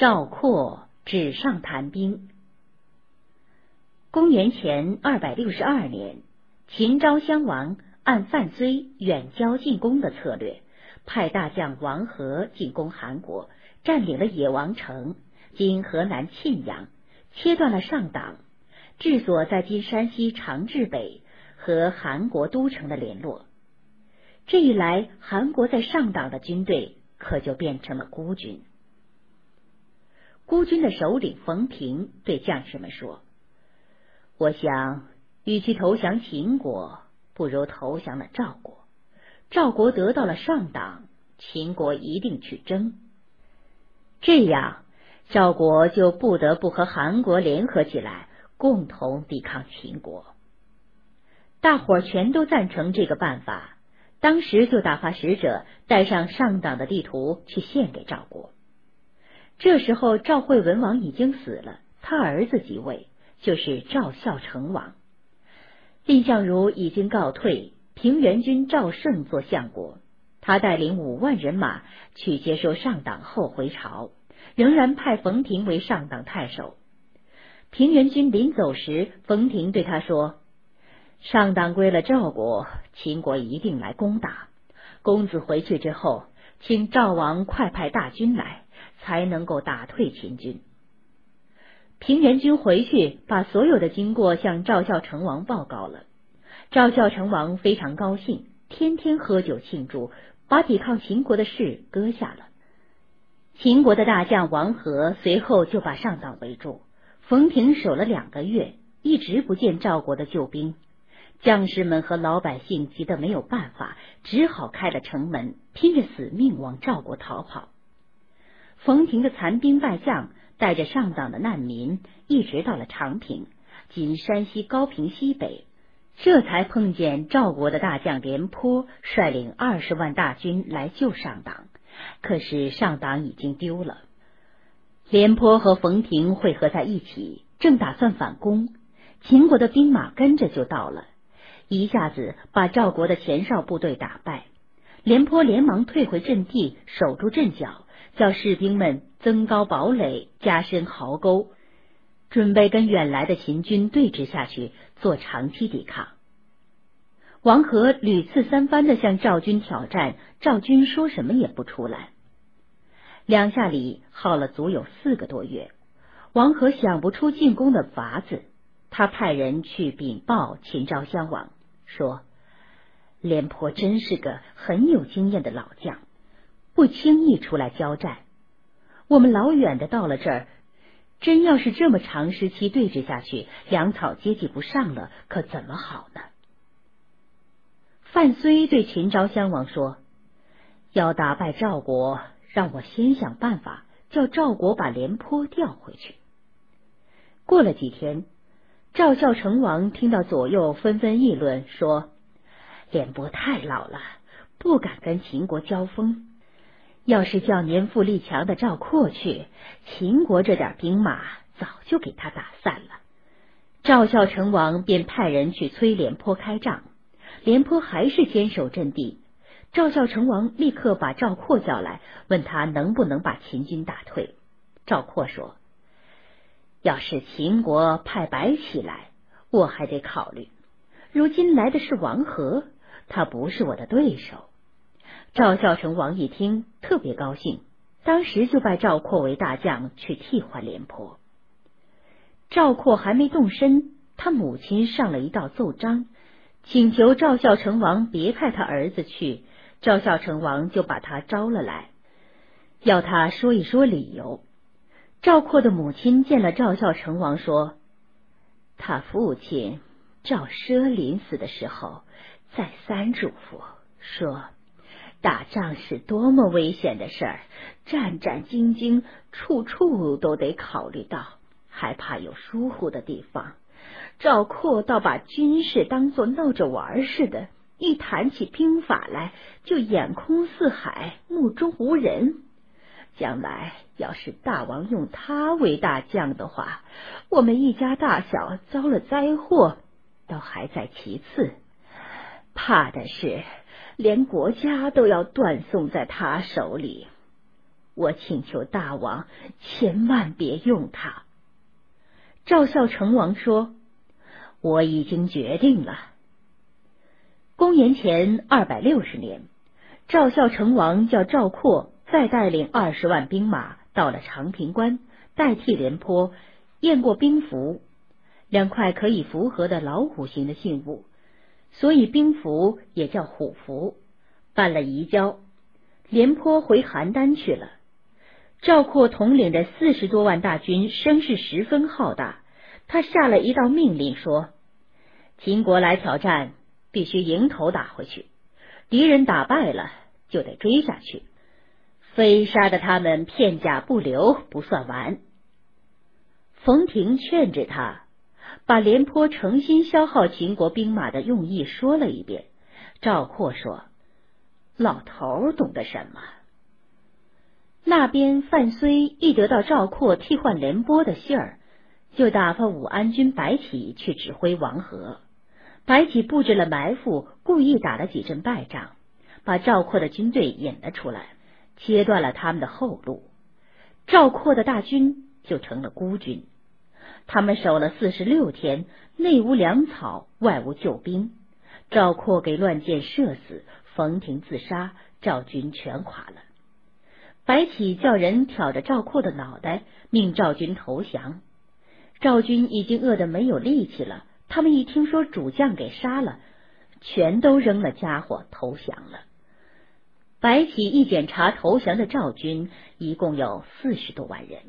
赵括纸上谈兵。公元前二百六十二年，秦昭襄王按范睢远交近攻的策略，派大将王和进攻韩国，占领了野王城（今河南沁阳），切断了上党治所在今山西长治北和韩国都城的联络。这一来，韩国在上党的军队可就变成了孤军。孤军的首领冯平对将士们说：“我想，与其投降秦国，不如投降了赵国。赵国得到了上党，秦国一定去争。这样，赵国就不得不和韩国联合起来，共同抵抗秦国。”大伙儿全都赞成这个办法，当时就打发使者带上上党的地图去献给赵国。这时候，赵惠文王已经死了，他儿子即位，就是赵孝成王。蔺相如已经告退，平原君赵胜做相国，他带领五万人马去接收上党后回朝，仍然派冯亭为上党太守。平原君临走时，冯亭对他说：“上党归了赵国，秦国一定来攻打。公子回去之后，请赵王快派大军来。”才能够打退秦军。平原君回去，把所有的经过向赵孝成王报告了。赵孝成王非常高兴，天天喝酒庆祝，把抵抗秦国的事搁下了。秦国的大将王和随后就把上党围住，冯亭守了两个月，一直不见赵国的救兵。将士们和老百姓急得没有办法，只好开了城门，拼着死命往赵国逃跑。冯亭的残兵败将带着上党的难民，一直到了长平（今山西高平西北），这才碰见赵国的大将廉颇率领二十万大军来救上党。可是上党已经丢了。廉颇和冯亭汇合在一起，正打算反攻，秦国的兵马跟着就到了，一下子把赵国的前哨部队打败。廉颇连忙退回阵地，守住阵脚。叫士兵们增高堡垒，加深壕沟，准备跟远来的秦军对峙下去，做长期抵抗。王和屡次三番的向赵军挑战，赵军说什么也不出来。两下里耗了足有四个多月，王和想不出进攻的法子，他派人去禀报秦昭襄王，说：“廉颇真是个很有经验的老将。”不轻易出来交战，我们老远的到了这儿，真要是这么长时期对峙下去，粮草接济不上了，可怎么好呢？范睢对秦昭襄王说：“要打败赵国，让我先想办法叫赵国把廉颇调回去。”过了几天，赵孝成王听到左右纷纷议论，说：“廉颇太老了，不敢跟秦国交锋。”要是叫年富力强的赵括去，秦国这点兵马早就给他打散了。赵孝成王便派人去催廉颇开仗，廉颇还是坚守阵地。赵孝成王立刻把赵括叫来，问他能不能把秦军打退。赵括说：“要是秦国派白起来，我还得考虑。如今来的是王和，他不是我的对手。”赵孝成王一听，特别高兴，当时就拜赵括为大将，去替换廉颇。赵括还没动身，他母亲上了一道奏章，请求赵孝成王别派他儿子去。赵孝成王就把他招了来，要他说一说理由。赵括的母亲见了赵孝成王，说：“他父亲赵奢临死的时候，再三嘱咐说。”打仗是多么危险的事儿，战战兢兢，处处都得考虑到，还怕有疏忽的地方。赵括倒把军事当作闹着玩似的，一谈起兵法来就眼空四海，目中无人。将来要是大王用他为大将的话，我们一家大小遭了灾祸，倒还在其次，怕的是。连国家都要断送在他手里。我请求大王千万别用他。赵孝成王说：“我已经决定了。”公元前二百六十年，赵孝成王叫赵括再带领二十万兵马到了长平关，代替廉颇验过兵符，两块可以符合的老虎形的信物，所以兵符也叫虎符，办了移交。廉颇回邯郸去了。赵括统领着四十多万大军，声势十分浩大。他下了一道命令，说：“秦国来挑战，必须迎头打回去。敌人打败了，就得追下去，非杀得他们片甲不留不算完。”冯亭劝着他，把廉颇诚心消耗秦国兵马的用意说了一遍。赵括说：“老头懂得什么？”那边范睢一得到赵括替换廉颇的信儿，就打发武安君白起去指挥王和。白起布置了埋伏，故意打了几阵败仗，把赵括的军队引了出来，切断了他们的后路。赵括的大军就成了孤军。他们守了四十六天，内无粮草，外无救兵。赵括给乱箭射死，冯亭自杀，赵军全垮了。白起叫人挑着赵括的脑袋，命赵军投降。赵军已经饿得没有力气了，他们一听说主将给杀了，全都扔了家伙投降了。白起一检查投降的赵军，一共有四十多万人。